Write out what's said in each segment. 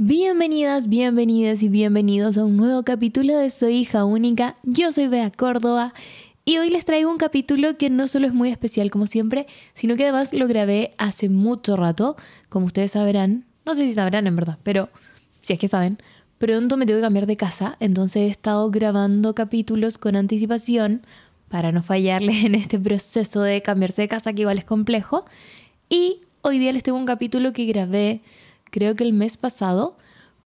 Bienvenidas, bienvenidas y bienvenidos a un nuevo capítulo de Soy hija única. Yo soy Bea Córdoba y hoy les traigo un capítulo que no solo es muy especial como siempre, sino que además lo grabé hace mucho rato, como ustedes sabrán. No sé si sabrán en verdad, pero si es que saben, pronto me tengo que cambiar de casa, entonces he estado grabando capítulos con anticipación para no fallarles en este proceso de cambiarse de casa que igual es complejo. Y hoy día les tengo un capítulo que grabé creo que el mes pasado,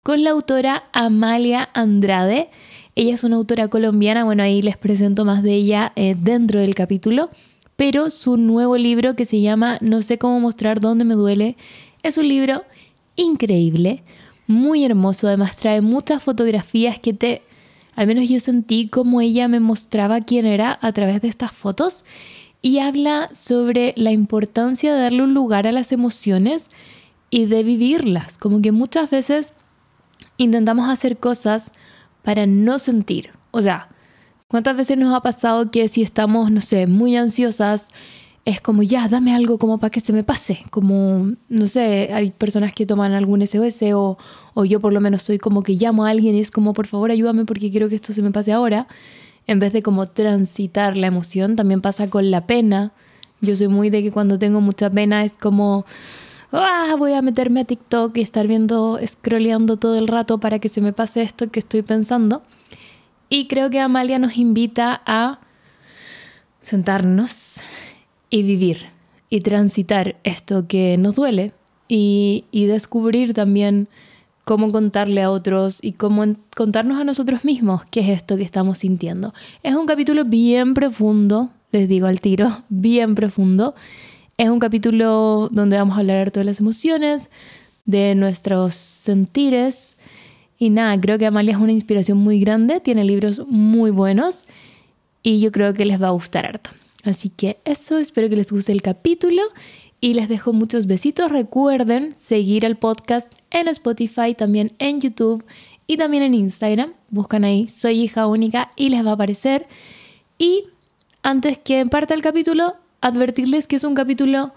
con la autora Amalia Andrade. Ella es una autora colombiana, bueno, ahí les presento más de ella eh, dentro del capítulo, pero su nuevo libro que se llama No sé cómo mostrar dónde me duele es un libro increíble, muy hermoso, además trae muchas fotografías que te, al menos yo sentí como ella me mostraba quién era a través de estas fotos y habla sobre la importancia de darle un lugar a las emociones y de vivirlas. Como que muchas veces intentamos hacer cosas para no sentir. O sea, ¿cuántas veces nos ha pasado que si estamos, no sé, muy ansiosas, es como ya, dame algo como para que se me pase? Como, no sé, hay personas que toman algún SOS o, o yo por lo menos soy como que llamo a alguien y es como, por favor, ayúdame porque quiero que esto se me pase ahora. En vez de como transitar la emoción, también pasa con la pena. Yo soy muy de que cuando tengo mucha pena es como, ah, voy a meterme a TikTok y estar viendo, scrolleando todo el rato para que se me pase esto que estoy pensando. Y creo que Amalia nos invita a sentarnos y vivir y transitar esto que nos duele y, y descubrir también cómo contarle a otros y cómo contarnos a nosotros mismos qué es esto que estamos sintiendo. Es un capítulo bien profundo, les digo al tiro, bien profundo. Es un capítulo donde vamos a hablar de todas las emociones, de nuestros sentires. Y nada, creo que Amalia es una inspiración muy grande, tiene libros muy buenos y yo creo que les va a gustar harto. Así que eso, espero que les guste el capítulo y les dejo muchos besitos. Recuerden seguir el podcast en Spotify, también en YouTube y también en Instagram. Buscan ahí Soy hija única y les va a aparecer. Y antes que parte el capítulo, advertirles que es un capítulo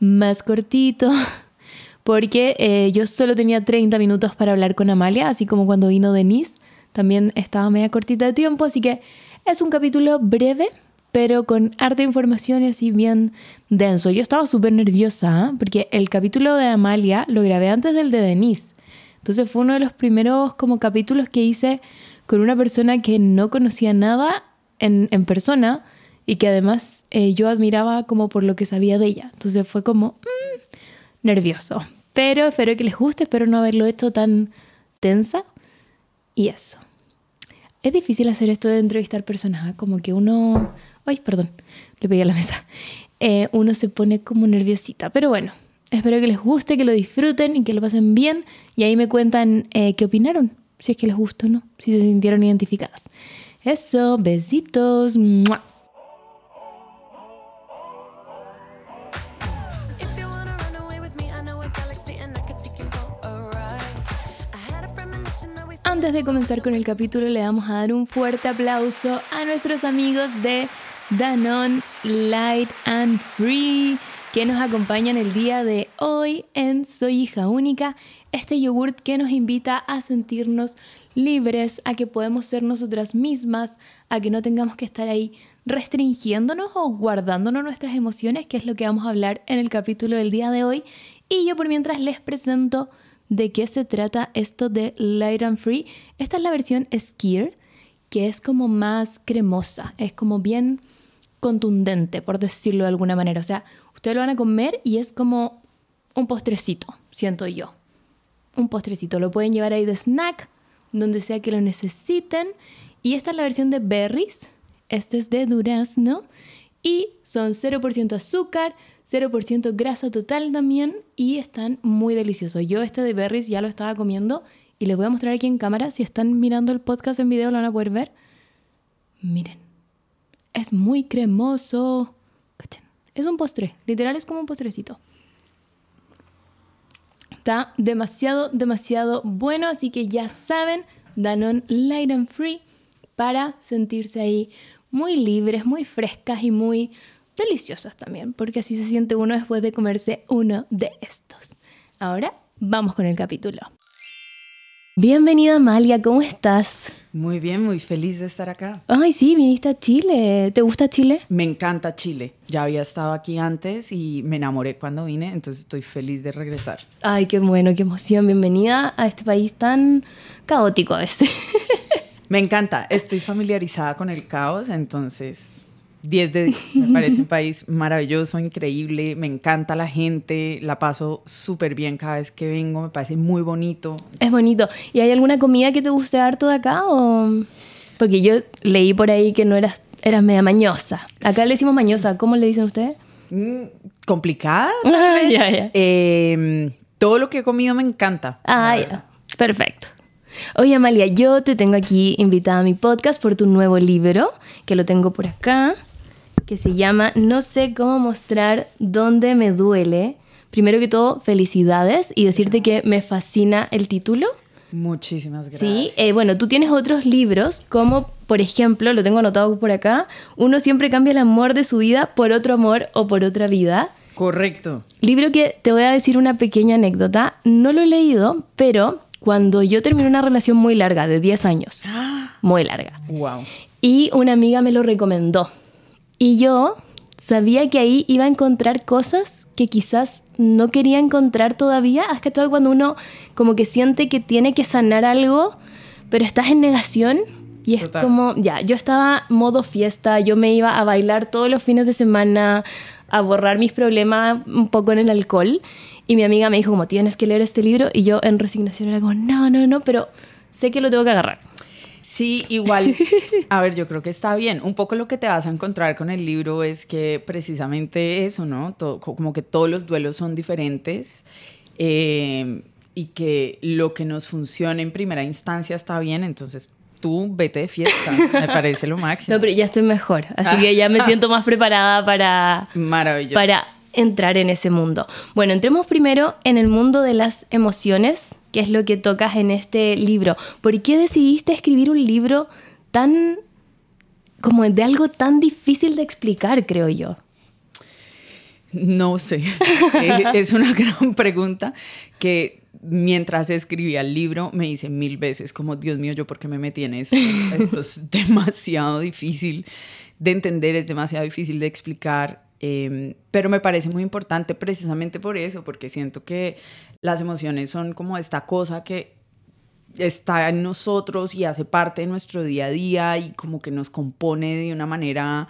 más cortito, porque eh, yo solo tenía 30 minutos para hablar con Amalia, así como cuando vino Denise, también estaba media cortita de tiempo, así que es un capítulo breve, pero con harta información y así bien denso. Yo estaba súper nerviosa, ¿ah? porque el capítulo de Amalia lo grabé antes del de Denise. Entonces fue uno de los primeros como capítulos que hice con una persona que no conocía nada en, en persona y que además eh, yo admiraba como por lo que sabía de ella. Entonces fue como mm, nervioso. Pero espero que les guste, espero no haberlo hecho tan tensa. Y eso. Es difícil hacer esto de entrevistar personas, ¿eh? como que uno... Ay, perdón, le pegué a la mesa. Eh, uno se pone como nerviosita. Pero bueno, espero que les guste, que lo disfruten y que lo pasen bien. Y ahí me cuentan qué opinaron, si es que les gustó o no, si se sintieron identificadas. Eso, besitos. Antes de comenzar con el capítulo, le vamos a dar un fuerte aplauso a nuestros amigos de Danone Light and Free que nos acompañan el día de hoy en Soy hija única, este yogurt que nos invita a sentirnos libres, a que podemos ser nosotras mismas, a que no tengamos que estar ahí restringiéndonos o guardándonos nuestras emociones, que es lo que vamos a hablar en el capítulo del día de hoy. Y yo por mientras les presento de qué se trata esto de Light and Free. Esta es la versión Skier, que es como más cremosa, es como bien contundente, por decirlo de alguna manera. O sea, ustedes lo van a comer y es como un postrecito, siento yo. Un postrecito. Lo pueden llevar ahí de snack, donde sea que lo necesiten. Y esta es la versión de berries. Este es de durazno. Y son 0% azúcar, 0% grasa total también y están muy deliciosos. Yo este de berries ya lo estaba comiendo y les voy a mostrar aquí en cámara. Si están mirando el podcast en video lo van a poder ver. Miren, es muy cremoso. Es un postre, literal es como un postrecito. Está demasiado, demasiado bueno, así que ya saben, Danone Light and Free para sentirse ahí muy libres, muy frescas y muy deliciosas también, porque así se siente uno después de comerse uno de estos. Ahora vamos con el capítulo. Bienvenida Amalia, ¿cómo estás? Muy bien, muy feliz de estar acá. Ay, sí, viniste a Chile. ¿Te gusta Chile? Me encanta Chile. Ya había estado aquí antes y me enamoré cuando vine, entonces estoy feliz de regresar. Ay, qué bueno, qué emoción. Bienvenida a este país tan caótico a veces. Me encanta, estoy familiarizada con el caos, entonces 10 de 10. Me parece un país maravilloso, increíble, me encanta la gente, la paso súper bien cada vez que vengo, me parece muy bonito. Es bonito. ¿Y hay alguna comida que te guste harto de acá? O... Porque yo leí por ahí que no eras, eras media mañosa. Acá le decimos mañosa, ¿cómo le dicen ustedes? Mm, ¿Complicada? Ah. Eh, todo lo que he comido me encanta. Ah, ya. Perfecto. Oye, Amalia, yo te tengo aquí invitada a mi podcast por tu nuevo libro, que lo tengo por acá, que se llama No sé cómo mostrar dónde me duele. Primero que todo, felicidades y decirte que me fascina el título. Muchísimas gracias. Sí, eh, bueno, tú tienes otros libros, como por ejemplo, lo tengo anotado por acá, uno siempre cambia el amor de su vida por otro amor o por otra vida. Correcto. Libro que te voy a decir una pequeña anécdota, no lo he leído, pero cuando yo terminé una relación muy larga, de 10 años, muy larga, Wow. y una amiga me lo recomendó, y yo sabía que ahí iba a encontrar cosas que quizás no quería encontrar todavía, es que todo cuando uno como que siente que tiene que sanar algo, pero estás en negación. Y es Total. como, ya, yo estaba modo fiesta, yo me iba a bailar todos los fines de semana, a borrar mis problemas un poco en el alcohol. Y mi amiga me dijo como, tienes que leer este libro. Y yo en resignación era como, no, no, no, pero sé que lo tengo que agarrar. Sí, igual, a ver, yo creo que está bien. Un poco lo que te vas a encontrar con el libro es que precisamente eso, ¿no? Todo- como que todos los duelos son diferentes eh, y que lo que nos funcione en primera instancia está bien, entonces tú vete de fiesta, me parece lo máximo. No, pero ya estoy mejor. Así que ya me siento más preparada para, Maravilloso. para entrar en ese mundo. Bueno, entremos primero en el mundo de las emociones, que es lo que tocas en este libro. ¿Por qué decidiste escribir un libro tan como de algo tan difícil de explicar, creo yo? No sé. Eh, es una gran pregunta que mientras escribía el libro me hice mil veces como, Dios mío, ¿yo por qué me metí en esto? Esto es demasiado difícil de entender, es demasiado difícil de explicar, eh, pero me parece muy importante precisamente por eso, porque siento que las emociones son como esta cosa que está en nosotros y hace parte de nuestro día a día y como que nos compone de una manera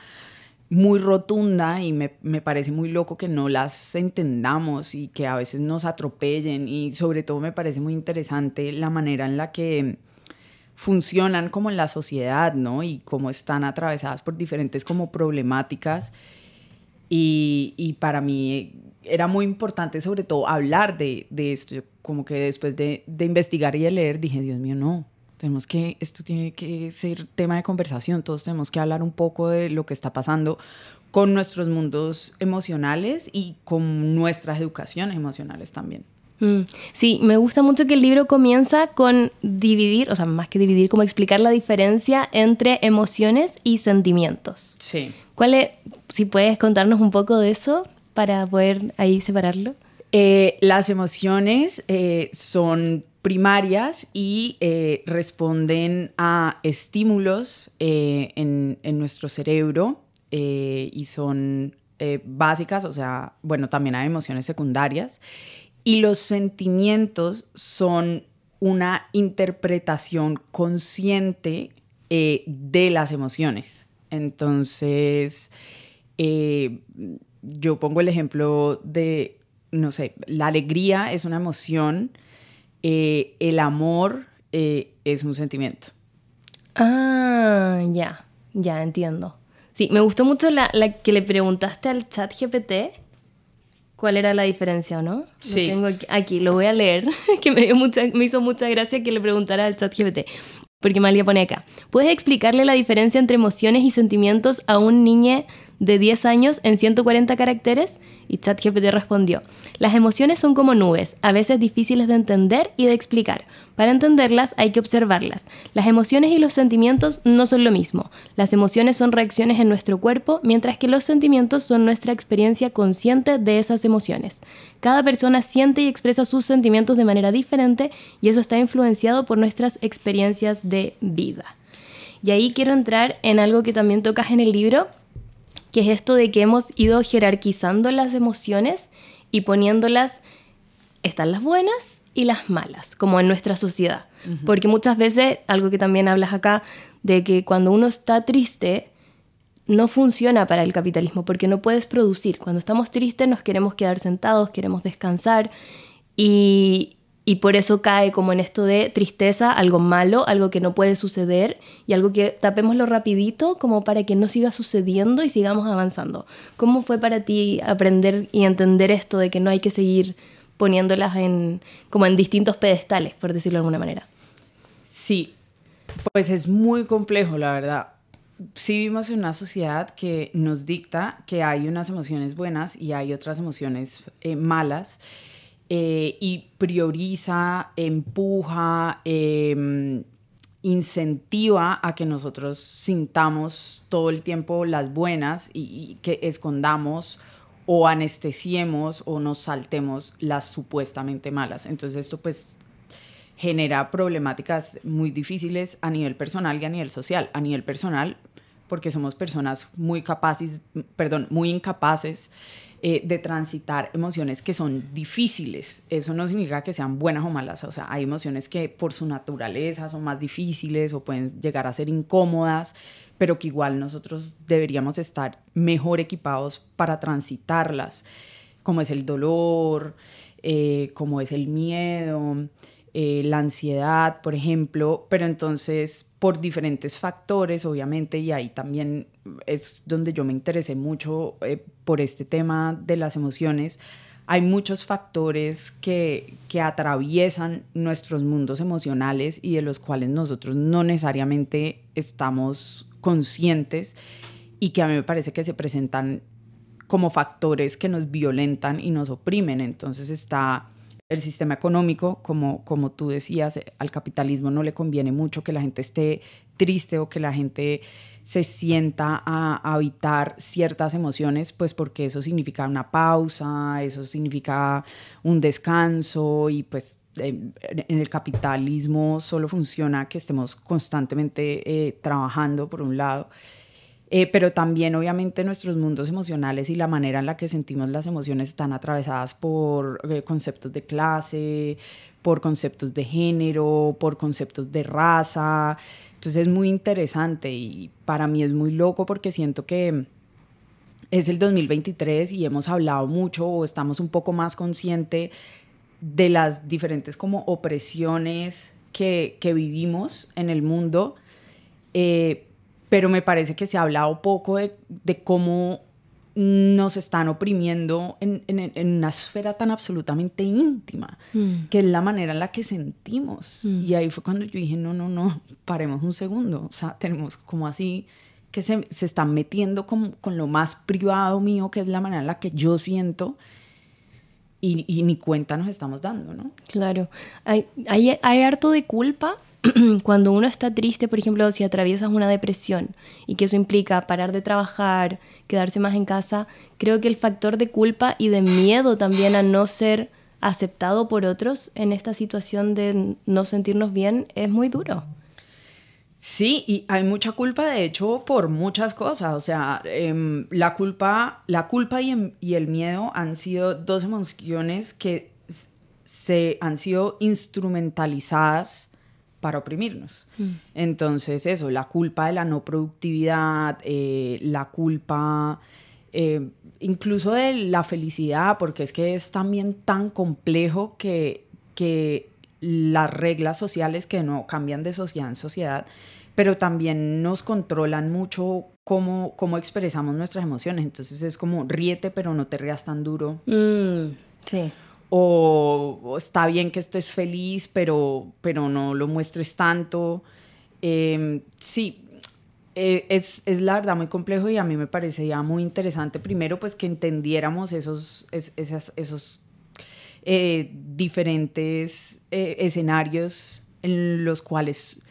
muy rotunda y me, me, parece muy loco que no las entendamos y que a veces nos atropellen y sobre todo me parece muy interesante la manera en la que funcionan como en la sociedad, ¿no? Y cómo están atravesadas por diferentes como problemáticas y, y para mí era muy importante sobre todo hablar de, de esto, Yo como que después de, de investigar y de leer dije, Dios mío, no, tenemos que, esto tiene que ser tema de conversación, todos tenemos que hablar un poco de lo que está pasando con nuestros mundos emocionales y con nuestras educaciones emocionales también. Mm, Sí, me gusta mucho que el libro comienza con dividir, o sea, más que dividir, como explicar la diferencia entre emociones y sentimientos. Sí. ¿Cuál es, si puedes contarnos un poco de eso para poder ahí separarlo? Eh, las emociones eh, son primarias y eh, responden a estímulos en, en, nuestro cerebro y son básicas, o sea, bueno, también hay emociones secundarias. Y los sentimientos son una interpretación consciente eh, de las emociones. Entonces, eh, yo pongo el ejemplo de, no sé, la alegría es una emoción, eh, el amor es un sentimiento. Ah, ya, ya entiendo. Sí, me gustó mucho la, que le preguntaste al chat GPT cuál era la diferencia, ¿no? Sí. Lo tengo aquí, aquí, lo voy a leer, que me, dio mucha, me hizo mucha gracia que le preguntara al chat GPT. Porque Malia pone acá, ¿puedes explicarle la diferencia entre emociones y sentimientos a un niño de 10 años en 140 caracteres? Y ChatGPT respondió, las emociones son como nubes, a veces difíciles de entender y de explicar. Para entenderlas hay que observarlas. Las emociones y los sentimientos no son lo mismo. Las emociones son reacciones en nuestro cuerpo, mientras que los sentimientos son nuestra experiencia consciente de esas emociones. Cada persona siente y expresa sus sentimientos de manera diferente y eso está influenciado por nuestras experiencias de vida. Y ahí quiero entrar en algo que también tocas en el libro, que es esto de que hemos ido jerarquizando las emociones y poniéndolas, están las buenas y las malas, como en nuestra sociedad. Porque muchas veces, algo que también hablas acá, de que cuando uno está triste, no funciona para el capitalismo, porque no puedes producir. Cuando estamos tristes nos queremos quedar sentados, queremos descansar y, y por eso cae como en esto de tristeza, algo malo, algo que no puede suceder y algo que tapémoslo rapidito como para que no siga sucediendo y sigamos avanzando. ¿Cómo fue para ti aprender y entender esto de que no hay que seguir poniéndolas en como en distintos pedestales, por decirlo de alguna manera? Sí, pues es muy complejo, la verdad. Sí vivimos en una sociedad que nos dicta que hay unas emociones buenas y hay otras emociones eh, malas eh, y prioriza, empuja, em, incentiva a que nosotros sintamos todo el tiempo las buenas y, que escondamos o anestesiemos o nos saltemos las supuestamente malas. Entonces esto pues genera problemáticas muy difíciles a nivel personal y a nivel social. A nivel personal, porque somos personas muy capaces, perdón, muy incapaces eh, de transitar emociones que son difíciles. Eso no significa que sean buenas o malas, o sea, hay emociones que por su naturaleza son más difíciles o pueden llegar a ser incómodas, pero que igual nosotros deberíamos estar mejor equipados para transitarlas, como es el dolor, eh, como es el miedo, eh, la ansiedad, por ejemplo, pero entonces por diferentes factores, obviamente, y ahí también es donde yo me interesé mucho eh, por este tema de las emociones. Hay muchos factores que, que atraviesan nuestros mundos emocionales y de los cuales nosotros no necesariamente estamos conscientes y que a mí me parece que se presentan como factores que nos violentan y nos oprimen. Entonces está el sistema económico, como, como tú decías, al capitalismo no le conviene mucho que la gente esté triste o que la gente se sienta a, habitar ciertas emociones, pues porque eso significa una pausa, eso significa un descanso y pues en el capitalismo solo funciona que estemos constantemente eh, trabajando por un lado eh, pero también obviamente nuestros mundos emocionales y la manera en la que sentimos las emociones están atravesadas por eh, conceptos de clase, por conceptos de género, por conceptos de raza. Entonces es muy interesante y para mí es muy loco porque siento que es el 2023 y hemos hablado mucho o estamos un poco más conscientes de las diferentes como opresiones que, que vivimos en el mundo. Eh, pero me parece que se ha hablado poco de, cómo nos están oprimiendo en, una esfera tan absolutamente íntima, mm. que es la manera en la que sentimos. Mm. Y ahí fue cuando yo dije, no, no, no, paremos un segundo. O sea, tenemos como así que se, se están metiendo con, con, lo más privado mío, que es la manera en la que yo siento. Y, y ni cuenta nos estamos dando, ¿no? Claro. Hay, hay, hay harto de culpa cuando uno está triste, por ejemplo, si atraviesas una depresión y que eso implica parar de trabajar, quedarse más en casa, creo que el factor de culpa y de miedo también a no ser aceptado por otros en esta situación de no sentirnos bien es muy duro. Sí, y hay mucha culpa, de hecho, por muchas cosas. O sea, em, la culpa, la culpa y, em, y, el miedo han sido dos emociones que se han sido instrumentalizadas para oprimirnos. Mm. Entonces, eso, la culpa de la no productividad, eh, la culpa eh, incluso de la felicidad, porque es que es también tan complejo que, que las reglas sociales que no cambian de sociedad en sociedad, pero también nos controlan mucho cómo, cómo expresamos nuestras emociones. Entonces es como ríete, pero no te rías tan duro. Mm, sí o, está bien que estés feliz, pero, pero no lo muestres tanto. Em, sí, eh, es, es, la verdad muy complejo y a mí me parecía muy interesante. Primero, pues que entendiéramos esos, esas, esos eh, diferentes eh, escenarios en los cuales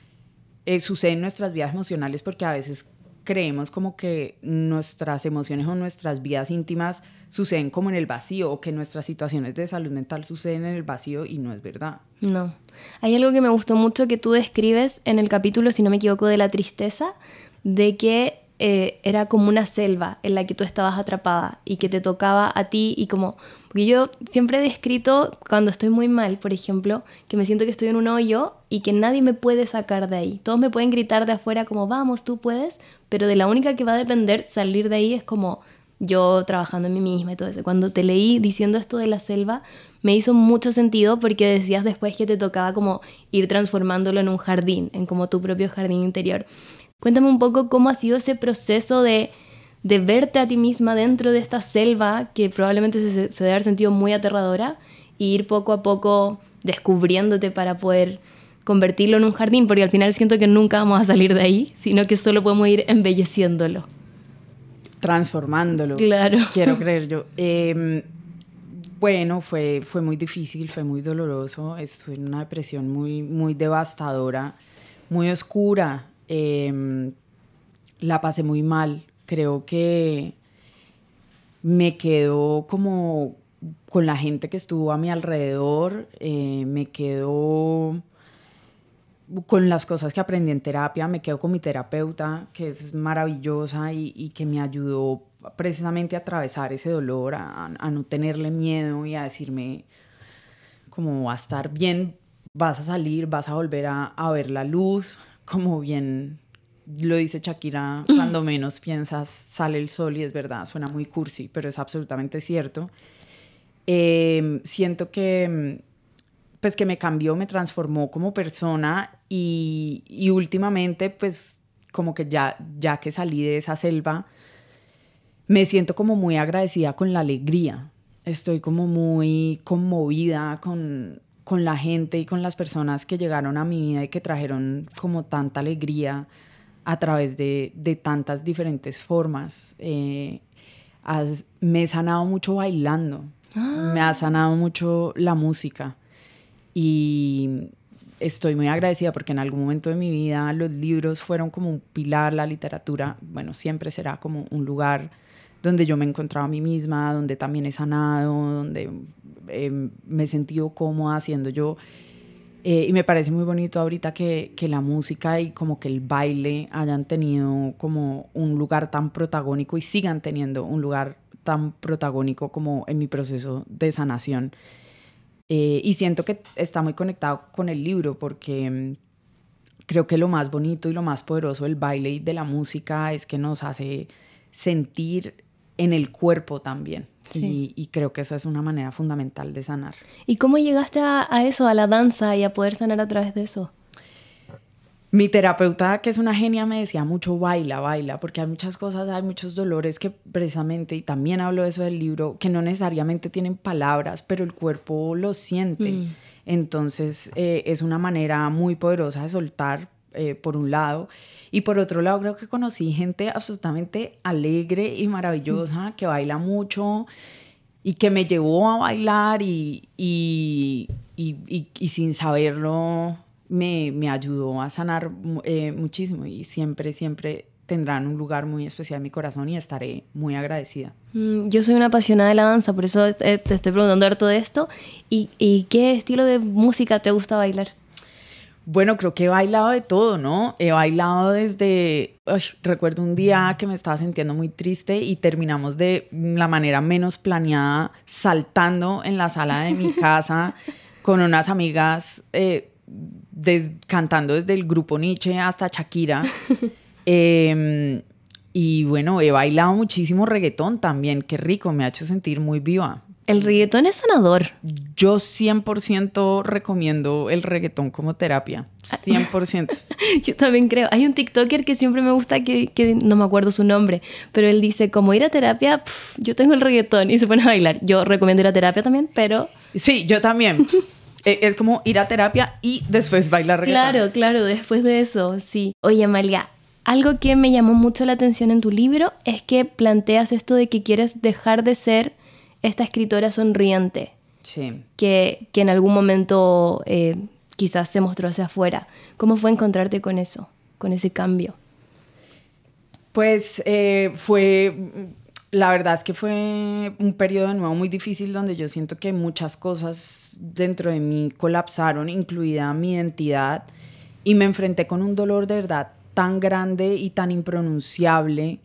suceden nuestras vidas emocionales, porque a veces creemos como que nuestras emociones o nuestras vidas íntimas suceden como en el vacío o que nuestras situaciones de salud mental suceden en el vacío y no es verdad. No. Hay algo que me gustó mucho que tú describes en el capítulo, si no me equivoco, de la tristeza, de que eh, era como una selva en la que tú estabas atrapada y que te tocaba a ti y como... Porque yo siempre he descrito cuando estoy muy mal, por ejemplo, que me siento que estoy en un hoyo y que nadie me puede sacar de ahí. Todos me pueden gritar de afuera como, vamos, tú puedes, pero de la única que va a depender salir de ahí es como yo trabajando en mí misma y todo eso. Cuando te leí diciendo esto de la selva, me hizo mucho sentido porque decías después que te tocaba como ir transformándolo en un jardín, en como tu propio jardín interior. Cuéntame un poco cómo ha sido ese proceso de, de verte a ti misma dentro de esta selva que probablemente se, se debe haber sentido muy aterradora y ir poco a poco descubriéndote para poder convertirlo en un jardín, porque al final siento que nunca vamos a salir de ahí, sino que solo podemos ir embelleciéndolo. Transformándolo. Claro. Quiero creer yo. Em, bueno, fue, fue muy difícil, fue muy doloroso, estuve en una depresión muy, muy devastadora, muy oscura. Em, la pasé muy mal. Creo que me quedó como con la gente que estuvo a mi alrededor, eh, me quedo con las cosas que aprendí en terapia, me quedo con mi terapeuta, que es maravillosa y, que me ayudó precisamente a atravesar ese dolor, a, no tenerle miedo y a decirme como va a estar bien, vas a salir, vas a volver a, a ver la luz, como bien lo dice Shakira, cuando menos piensas sale el sol y es verdad, suena muy cursi, pero es absolutamente cierto. Em, siento que, pues que me cambió, me transformó como persona y, y, últimamente, pues como que ya, ya que salí de esa selva, me siento como muy agradecida con la alegría. Estoy como muy conmovida con, con la gente y con las personas que llegaron a mi vida y que trajeron como tanta alegría a través de, de tantas diferentes formas. Eh, me he sanado mucho bailando, me ha ah. sanado mucho la música y estoy muy agradecida porque en algún momento de mi vida los libros fueron como un pilar, la literatura, bueno, siempre será como un lugar donde yo me encontraba a mí misma, donde también he sanado, donde eh, me he sentido cómoda haciendo yo. Eh, y me parece muy bonito ahorita que, que, la música y como que el baile hayan tenido como un lugar tan protagónico y sigan teniendo un lugar tan protagónico como en mi proceso de sanación. Eh, y siento que está muy conectado con el libro porque mm, creo que lo más bonito y lo más poderoso del baile y de la música es que nos hace sentir en el cuerpo también. Y, creo que esa es una manera fundamental de sanar. ¿Y cómo llegaste a, eso, a la danza y a poder sanar a través de eso? Mi terapeuta, que es una genia, me decía mucho baila, baila, porque hay muchas cosas, hay muchos dolores que precisamente, y también hablo de eso del libro, que no necesariamente tienen palabras, pero el cuerpo lo siente. Mm. Entonces eh, es una manera muy poderosa de soltar, eh, por un lado. Y por otro lado, creo que conocí gente absolutamente alegre y maravillosa que baila mucho y que me llevó a bailar y, y, y, sin saberlo me, me, ayudó a sanar eh, muchísimo y siempre, siempre tendrán un lugar muy especial en mi corazón y estaré muy agradecida. Mm, yo soy una apasionada de la danza, por eso te estoy preguntando todo esto. ¿Y, ¿Y qué estilo de música te gusta bailar? Bueno, creo que he bailado de todo, ¿no? He bailado desde, recuerdo un día que me estaba sintiendo muy triste y terminamos de la manera menos planeada saltando en la sala de mi casa con unas amigas eh, cantando desde el grupo Nietzsche hasta Shakira. Em, y bueno, he bailado muchísimo reggaetón también, qué rico, me ha hecho sentir muy viva. El reggaetón es sanador. Yo 100% recomiendo el reggaetón como terapia. 100%. Yo también creo. Hay un TikToker que siempre me gusta, que, no me acuerdo su nombre, pero él dice, como ir a terapia, yo tengo el reggaetón y se pone a bailar. Yo recomiendo ir a terapia también, pero... Sí, yo también. E, es como ir a terapia y después bailar reggaetón. Claro, claro, después de eso, sí. Oye, Amalia, algo que me llamó mucho la atención en tu libro es que planteas esto de que quieres dejar de ser esta escritora sonriente. Sí. Que, que en algún momento eh, quizás se mostró hacia afuera. ¿Cómo fue encontrarte con eso, con ese cambio? Pues eh, fue, la verdad es que fue un periodo de nuevo muy difícil donde yo siento que muchas cosas dentro de mí colapsaron, incluida mi identidad, y me enfrenté con un dolor de verdad tan grande y tan impronunciable,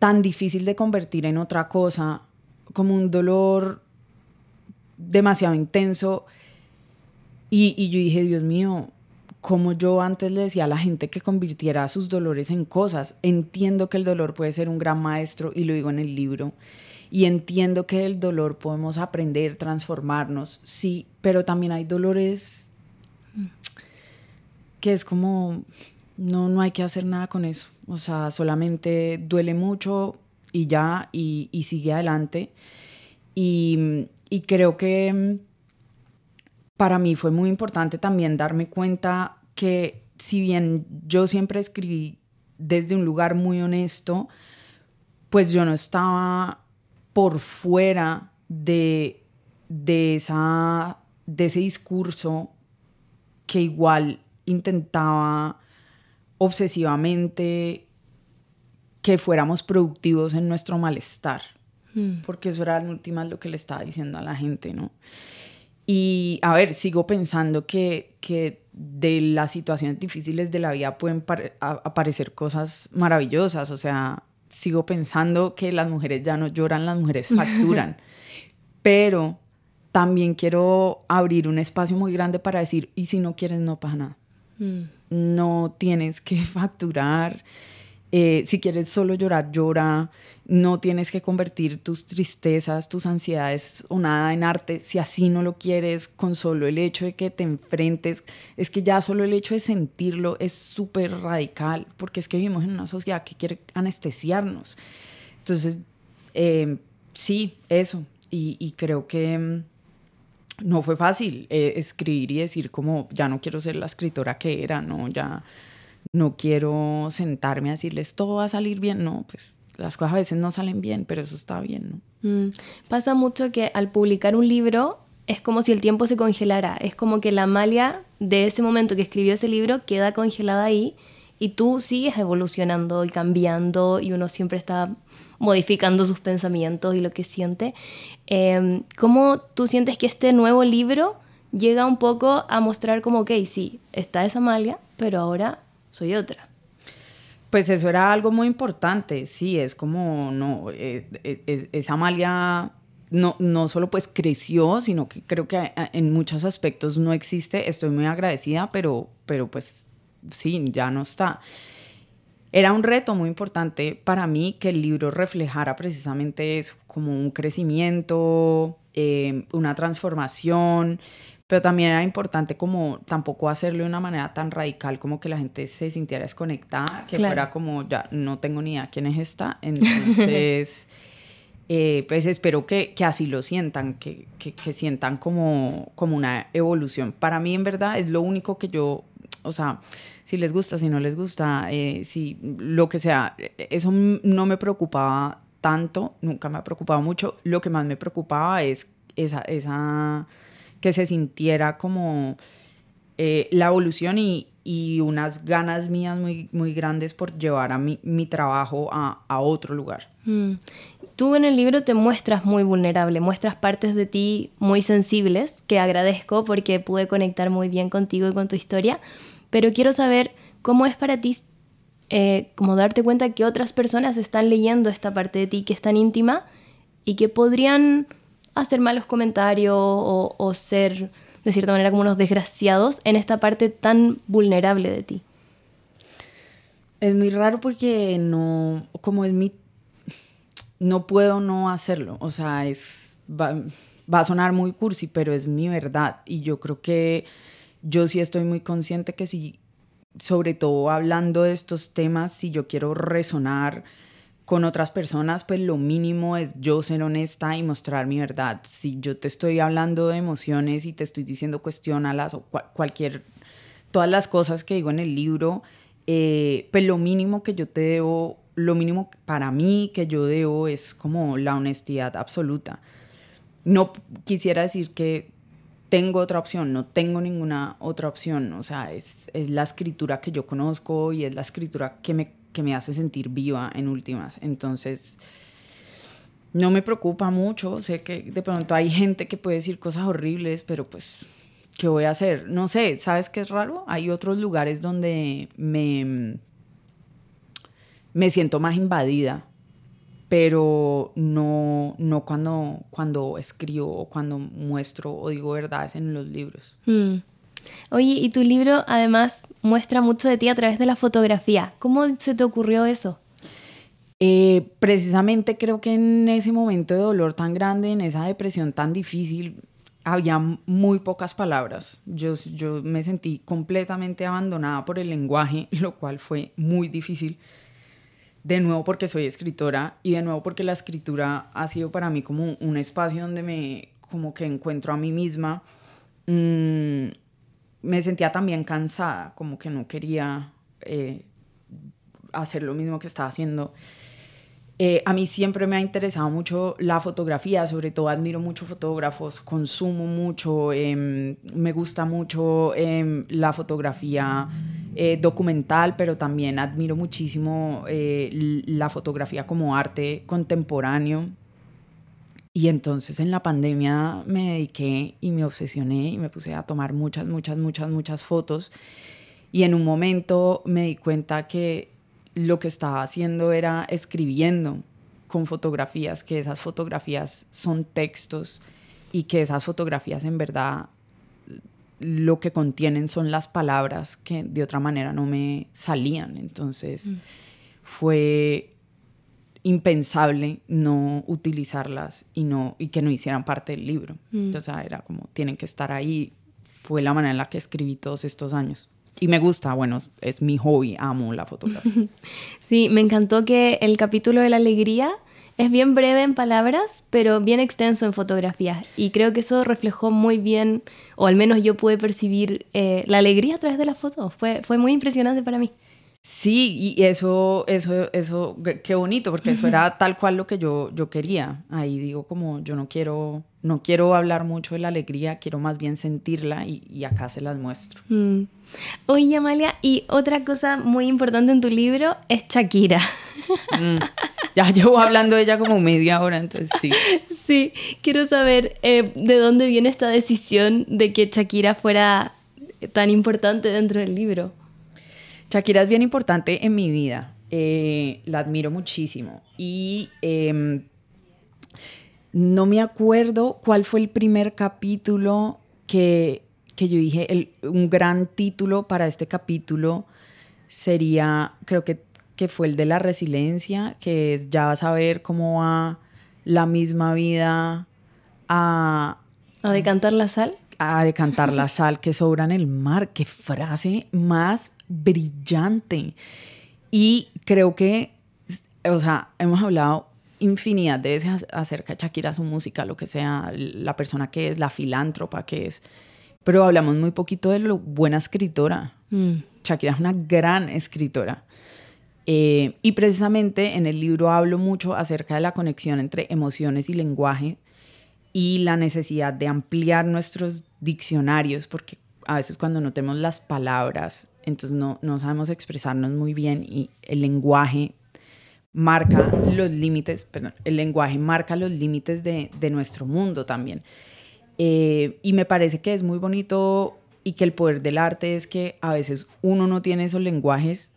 tan difícil de convertir en otra cosa, como un dolor demasiado intenso. Y, y yo dije, Dios mío, como yo antes le decía a la gente que convirtiera sus dolores en cosas. Entiendo que el dolor puede ser un gran maestro y lo digo en el libro. Y entiendo que del dolor podemos aprender, transformarnos, sí, pero también hay dolores que es como, no, no hay que hacer nada con eso. O sea, solamente duele mucho y ya, y, sigue adelante. Y, y creo que mm, para mí fue muy importante también darme cuenta que si bien yo siempre escribí desde un lugar muy honesto, pues yo no estaba por fuera de, de, esa, de ese discurso que igual intentaba obsesivamente que fuéramos productivos en nuestro malestar, mm. porque eso era en últimas lo que le estaba diciendo a la gente, ¿no? Y a ver, sigo pensando que, que de las situaciones difíciles de la vida pueden aparecer cosas maravillosas, o sea, sigo pensando que las mujeres ya no lloran, las mujeres facturan, pero también quiero abrir un espacio muy grande para decir, y si no quieres, no pasa nada. Mm. No tienes que facturar. Eh, si quieres solo llorar, llora. No tienes que convertir tus tristezas, tus ansiedades o nada en arte. Si así no lo quieres, con solo el hecho de que te enfrentes, es que ya solo el hecho de sentirlo es súper radical, porque es que vivimos en una sociedad que quiere anestesiarnos. Entonces, eh, sí, eso. y creo que mm, no fue fácil eh, escribir y decir como ya no quiero ser la escritora que era, no, ya no quiero sentarme a decirles todo va a salir bien, no, pues las cosas a veces no salen bien, pero eso está bien, ¿no? Mm, pasa mucho que al publicar un libro es como si el tiempo se congelara, es como que la Amalia de ese momento que escribió ese libro queda congelada ahí y tú sigues evolucionando y cambiando y uno siempre está modificando sus pensamientos y lo que siente. Em, ¿Cómo tú sientes que este nuevo libro llega un poco a mostrar como, ok, sí, está esa Amalia, pero ahora soy otra? Pues eso era algo muy importante, sí, es como, no, eh, eh, esa Amalia no, no solo pues creció, sino que creo que en muchos aspectos no existe, estoy muy agradecida, pero, pero pues sí, ya no está. Era un reto muy importante para mí que el libro reflejara precisamente eso, como un crecimiento, eh, una transformación, pero también era importante como tampoco hacerlo de una manera tan radical como que la gente se sintiera desconectada, que fuera como ya no tengo ni idea quién es esta, entonces eh, pues espero que, que, así lo sientan, que, que, que, sientan como, como una evolución. Para mí en verdad es lo único que yo, o sea, si les gusta, si no les gusta, eh, si lo que sea, eso no me preocupaba tanto, nunca me ha preocupado mucho. Lo que más me preocupaba es esa, esa que se sintiera como eh, la evolución y, y, unas ganas mías muy, muy grandes por llevar a mi, mi trabajo a, a, otro lugar. Mm. Tú en el libro te muestras muy vulnerable, muestras partes de ti muy sensibles, que agradezco porque pude conectar muy bien contigo y con tu historia, pero quiero saber cómo es para ti eh, darte cuenta que otras personas están leyendo esta parte de ti que es tan íntima y que podrían hacer malos comentarios o, ser de cierta manera como unos desgraciados en esta parte tan vulnerable de ti. Es muy raro porque no, como es mi, no puedo no hacerlo, o sea, es, va, va a sonar muy cursi, pero es mi verdad y yo creo que yo sí estoy muy consciente que si, sobre todo hablando de estos temas, si yo quiero resonar con otras personas, pues lo mínimo es yo ser honesta y mostrar mi verdad. Si yo te estoy hablando de emociones y te estoy diciendo cuestionalas o cualquier, todas las cosas que digo en el libro, eh, pues lo mínimo que yo te debo, lo mínimo para mí que yo debo es como la honestidad absoluta. No quisiera decir que tengo otra opción, no tengo ninguna otra opción, o sea, es, es la escritura que yo conozco y es la escritura que me, que me hace sentir viva en últimas. Entonces, no me preocupa mucho, sé que de pronto hay gente que puede decir cosas horribles, pero pues, ¿qué voy a hacer? No sé, ¿sabes qué es raro? Hay otros lugares donde me, me siento más invadida, pero no, no cuando, cuando escribo o cuando muestro o digo verdades en los libros. Mm. Oye, y tu libro además muestra mucho de ti a través de la fotografía. ¿Cómo se te ocurrió eso? Eh, precisamente creo que en ese momento de dolor tan grande, en esa depresión tan difícil, había muy pocas palabras. Yo, yo me sentí completamente abandonada por el lenguaje, lo cual fue muy difícil. De nuevo porque soy escritora y de nuevo porque la escritura ha sido para mí como un espacio donde me como que encuentro a mí misma. Mm, me sentía también cansada, como que no quería eh, hacer lo mismo que estaba haciendo eh, a mí siempre me ha interesado mucho la fotografía, sobre todo admiro mucho fotógrafos, consumo mucho, em, me gusta mucho em, la fotografía eh, documental, pero también admiro muchísimo eh, la fotografía como arte contemporáneo. Y entonces en la pandemia me dediqué y me obsesioné y me puse a tomar muchas, muchas, muchas, muchas fotos. Y en un momento me di cuenta que lo que estaba haciendo era escribiendo con fotografías, que esas fotografías son textos y que esas fotografías en verdad lo que contienen son las palabras que de otra manera no me salían. Entonces mm. fue impensable no utilizarlas y, no, y que no hicieran parte del libro. Mm. Sea, era como, tienen que estar ahí. Fue la manera en la que escribí todos estos años. Y me gusta, bueno, es mi hobby, amo la fotografía. Sí, me encantó que el capítulo de la alegría es bien breve en palabras, pero bien extenso en fotografías. Y creo que eso reflejó muy bien, o al menos yo pude percibir eh, la alegría a través de las fotos. Fue, fue muy impresionante para mí. Sí, y eso, eso, eso, qué bonito, porque eso era tal cual lo que yo, yo quería. Ahí digo como, yo no quiero, no quiero hablar mucho de la alegría, quiero más bien sentirla y, acá se las muestro. Mm. Oye, Amalia, y otra cosa muy importante en tu libro es Shakira. Mm. Ya llevo hablando de ella como media hora, entonces sí. Sí, quiero saber eh, de dónde viene esta decisión de que Shakira fuera tan importante dentro del libro. Shakira es bien importante en mi vida. Eh, la admiro muchísimo. Y em, no me acuerdo cuál fue el primer capítulo que, yo dije, un gran título para este capítulo sería, creo que, que fue el de la resiliencia, que es ya saber cómo va la misma vida a... ¿A decantar la sal? A decantar la sal que sobra en el mar. Qué frase más brillante. Y creo que, o sea, hemos hablado infinidad de veces acerca de Shakira, su música, lo que sea, la persona que es, la filántropa que es, pero hablamos muy poquito de lo buena escritora. Mm. Shakira es una gran escritora. Eh, y precisamente en el libro hablo mucho acerca de la conexión entre emociones y lenguaje y la necesidad de ampliar nuestros diccionarios, porque a veces cuando no tenemos las palabras entonces no, no sabemos expresarnos muy bien y el lenguaje marca los límites, perdón, el lenguaje marca los límites de, de nuestro mundo también. Eh, y me parece que es muy bonito y que el poder del arte es que a veces uno no tiene esos lenguajes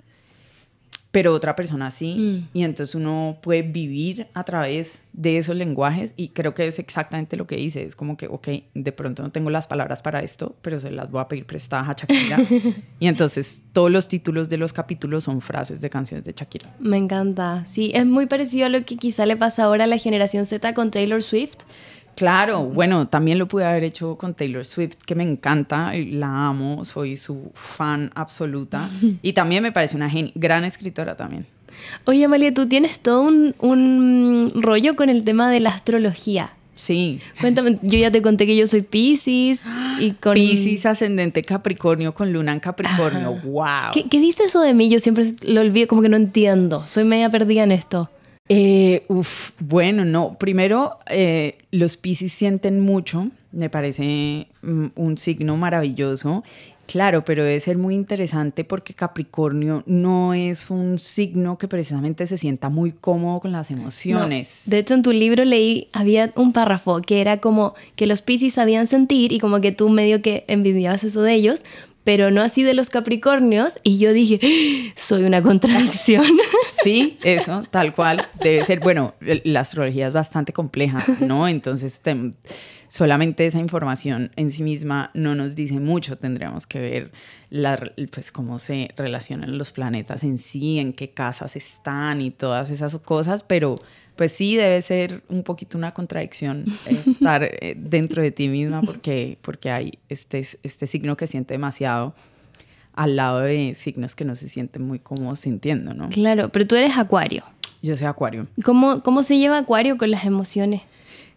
pero otra persona sí. Mm. Y entonces uno puede vivir a través de esos lenguajes y creo que es exactamente lo que dice. Es como que, ok, de pronto no tengo las palabras para esto, pero se las voy a pedir prestadas a Shakira. y entonces todos los títulos de los capítulos son frases de canciones de Shakira. Me encanta. Sí, es muy parecido a lo que quizá le pasa ahora a la generación Z con Taylor Swift. Claro, bueno, también lo pude haber hecho con Taylor Swift, que me encanta, la amo, soy su fan absoluta. Y también me parece una gran escritora también. Oye, Amalia, tú tienes todo un, rollo con el tema de la astrología. Sí. Cuéntame, yo ya te conté que yo soy Pisces y con... Pisces ascendente Capricornio con luna en Capricornio. ¡Wow! ¿Qué, ¿Qué, dice eso de mí? Yo siempre lo olvido, como que no entiendo. Soy media perdida en esto. Eh, uf, bueno, no. Primero, eh, los Pisces sienten mucho. Me parece mm, un signo maravilloso. Claro, pero debe ser muy interesante porque Capricornio no es un signo que precisamente se sienta muy cómodo con las emociones. No. De hecho, en tu libro leí, había un párrafo que era como que los Pisces sabían sentir y como que tú medio que envidiabas eso de ellos, pero no así de los Capricornios. Y yo dije, ¡Ah! soy una contradicción. Sí, eso, tal cual. Debe ser, bueno, la astrología es bastante compleja, ¿no? Entonces, solamente esa información en sí misma no nos dice mucho. Tendríamos que ver la, pues, cómo se relacionan los planetas en sí, en qué casas están y todas esas cosas, pero pues sí debe ser un poquito una contradicción estar eh, dentro de ti misma porque, porque hay este, este signo que siente demasiado al lado de signos que no se sienten muy cómodos sintiendo, ¿no? Claro, pero tú eres acuario. Yo soy acuario. ¿Cómo, cómo se lleva acuario con las emociones?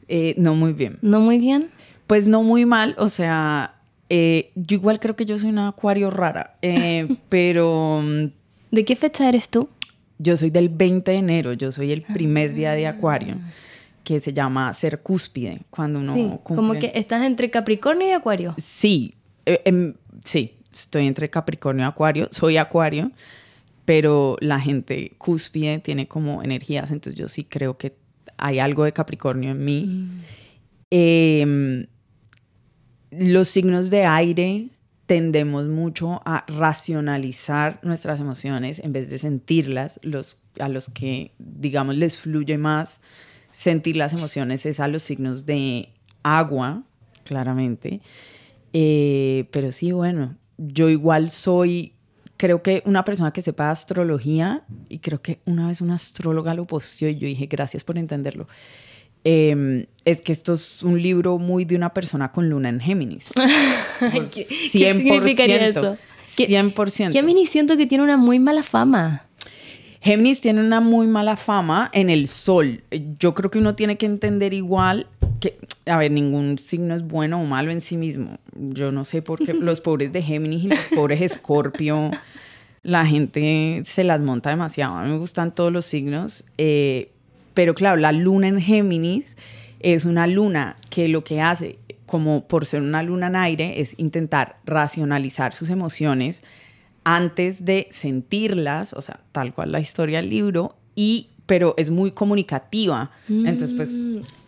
Eh, no muy bien. ¿No muy bien? Pues no muy mal, o sea, eh, yo igual creo que yo soy una acuario rara, eh, pero... ¿De qué fecha eres tú? Yo soy del 20 de enero, yo soy el primer día de acuario, que se llama ser cúspide, cuando uno sí, cumple... Como que estás entre Capricornio y Acuario. Sí, eh, sí, estoy entre Capricornio y Acuario, soy Acuario, pero la gente cúspide tiene como energías, entonces yo sí creo que hay algo de Capricornio en mí. Mm. Eh, los signos de aire tendemos mucho a racionalizar nuestras emociones en vez de sentirlas. Los, a los que, digamos, les fluye más sentir las emociones es a los signos de agua, claramente. Eh, pero sí, bueno, yo igual soy, creo que una persona que sepa astrología, y creo que una vez una astróloga lo posteó y yo dije, gracias por entenderlo. Eh, es que esto es un libro muy de una persona con luna en Géminis. ¿Qué, 100%, ¿Qué significaría eso? 100%. Géminis siento que tiene una muy mala fama. Géminis tiene una muy mala fama en el sol. Yo creo que uno tiene que entender igual que, a ver, ningún signo es bueno o malo en sí mismo. Yo no sé por qué los pobres de Géminis y los pobres Escorpio, la gente se las monta demasiado. A mí me gustan todos los signos, eh, pero claro, la luna en Géminis es una luna que lo que hace, como por ser una luna en aire, es intentar racionalizar sus emociones antes de sentirlas, o sea, tal cual la historia del libro, y pero es muy comunicativa. Entonces, pues...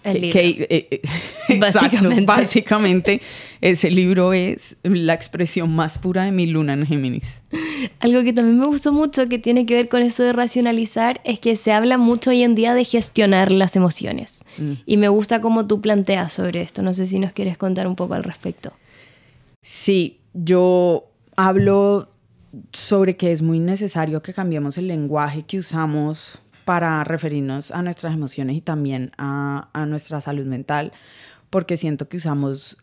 El libro. Que, eh, eh, básicamente. Exacto, básicamente, ese libro es la expresión más pura de mi luna en Géminis. Algo que también me gustó mucho, que tiene que ver con eso de racionalizar, es que se habla mucho hoy en día de gestionar las emociones. Mm. Y me gusta cómo tú planteas sobre esto. No sé si nos quieres contar un poco al respecto. Sí, yo hablo sobre que es muy necesario que cambiemos el lenguaje que usamos para referirnos a nuestras emociones y también a, nuestra salud mental, porque siento que usamos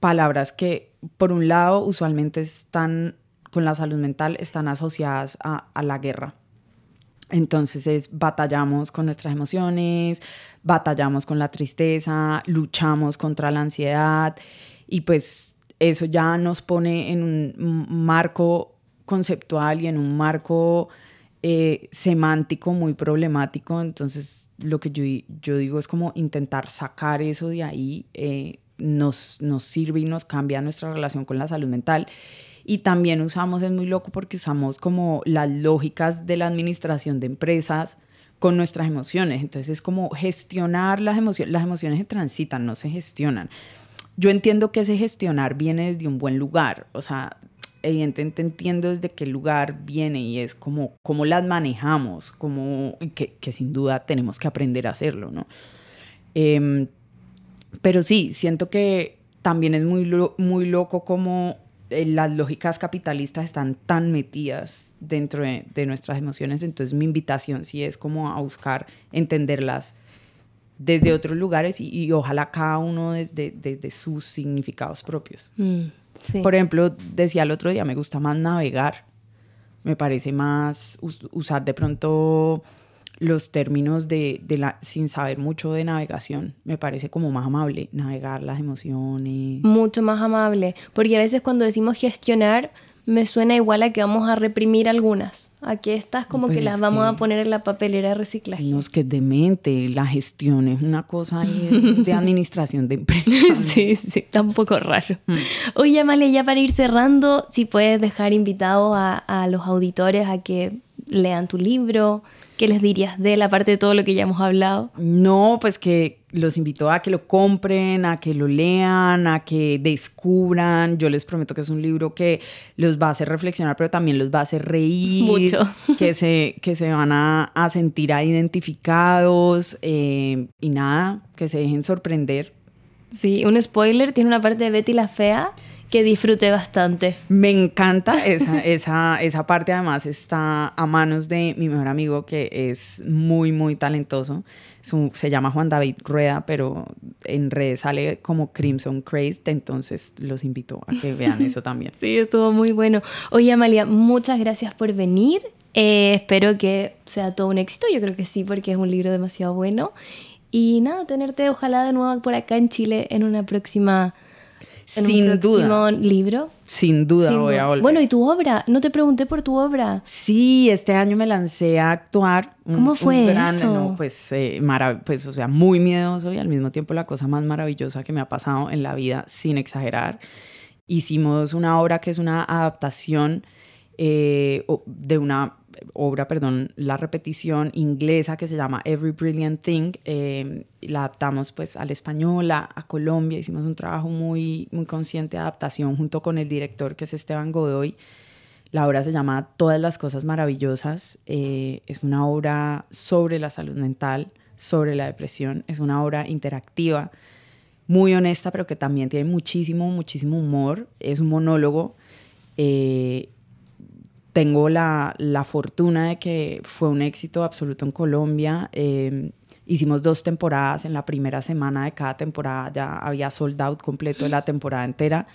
palabras que, por un lado, usualmente están con la salud mental, están asociadas a, a la guerra. Entonces es, batallamos con nuestras emociones, batallamos con la tristeza, luchamos contra la ansiedad y pues eso ya nos pone en un marco conceptual y en un marco eh, semántico muy problemático. Entonces, lo que yo, yo, digo es como intentar sacar eso de ahí eh, nos, nos sirve y nos cambia nuestra relación con la salud mental. Y también usamos, es muy loco porque usamos como las lógicas de la administración de empresas con nuestras emociones. Entonces es como gestionar las emociones. Las emociones se transitan, no se gestionan. Yo entiendo que ese gestionar viene desde un buen lugar. O sea, evidentemente entiendo desde qué lugar viene y es como cómo las manejamos, como que, que, sin duda tenemos que aprender a hacerlo, ¿no? Eh, pero sí, siento que también es muy, lo, muy loco como eh, las lógicas capitalistas están tan metidas dentro de, de, nuestras emociones, entonces mi invitación sí es como a buscar entenderlas desde otros lugares y, y ojalá cada uno desde, desde sus significados propios. Mm. Sí. Por ejemplo, decía el otro día, me gusta más navegar. Me parece más us usar de pronto los términos de, de, la, sin saber mucho de navegación. Me parece como más amable navegar las emociones. Mucho más amable, porque a veces cuando decimos gestionar, me suena igual a que vamos a reprimir algunas. A que estas como que las vamos a poner en la papelera de reciclaje. No, es que es demente, la gestión es una cosa de administración de empresas. Sí, sí, está un poco raro. Mm. Oye, Amalia, ya para ir cerrando, si puedes dejar invitados a, a los auditores a que lean tu libro, ¿qué les dirías de él, aparte de todo lo que ya hemos hablado? No, pues que los invito a que lo compren, a que lo lean, a que descubran. Yo les prometo que es un libro que los va a hacer reflexionar, pero también los va a hacer reír. Mucho. Que se, que se van a, a sentir identificados eh, y nada, que se dejen sorprender. Sí, un spoiler, tiene una parte de Betty la Fea que disfruté bastante. Me encanta esa, esa, esa parte, además está a manos de mi mejor amigo que es muy, muy talentoso. Su- se llama Juan David Rueda, pero en redes sale como Crimson Crazed, entonces los invito a que vean eso también. Sí, estuvo muy bueno. Oye, Amalia, muchas gracias por venir. Eh, espero que sea todo un éxito. Yo creo que sí, porque es un libro demasiado bueno. Y nada, tenerte ojalá de nuevo por acá en Chile en una próxima. En Sin un duda. libro. Sin duda Sin voy duda. a volver. Bueno, ¿y tu obra? No te pregunté por tu obra. Sí, este año me lancé a actuar. un- ¿Cómo un fue gran- eso? no, pues, eh, pues, o sea, muy miedoso y al mismo tiempo la cosa más maravillosa que me ha pasado en la vida, sin exagerar. Hicimos una obra que es una adaptación eh, de una obra, perdón, la repetición inglesa que se llama Every Brilliant Thing. eh, la adaptamos pues al español, a, a Colombia. Hicimos un trabajo muy, muy consciente de adaptación junto con el director que es Esteban Godoy. La obra se llama Todas las cosas maravillosas. eh, es una obra sobre la salud mental, sobre la depresión. Es una obra interactiva, muy honesta, pero que también tiene muchísimo, muchísimo humor. Es un monólogo. eh, tengo la, la fortuna de que fue un éxito absoluto en Colombia. eh, hicimos dos temporadas. En la primera semana de cada temporada ya había sold out completo de la temporada entera.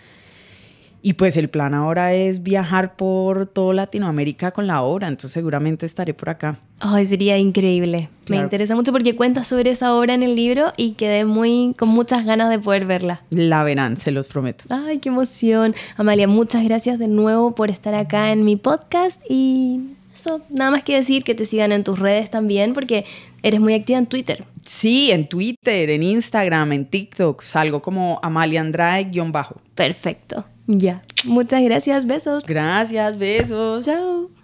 Y pues el plan ahora es viajar por toda Latinoamérica con la obra, entonces seguramente estaré por acá. Ay, sería increíble. Me interesa mucho porque cuentas sobre esa obra en el libro y quedé muy con muchas ganas de poder verla. La verán, se los prometo. Ay, qué emoción. Amalia, muchas gracias de nuevo por estar acá en mi podcast y eso, nada más que decir que te sigan en tus redes también porque eres muy activa en Twitter. Sí, en Twitter, en Instagram, en TikTok, salgo como Amalia Andrade-bajo. Perfecto. Ya. Muchas gracias. Besos. Gracias, besos. Chao.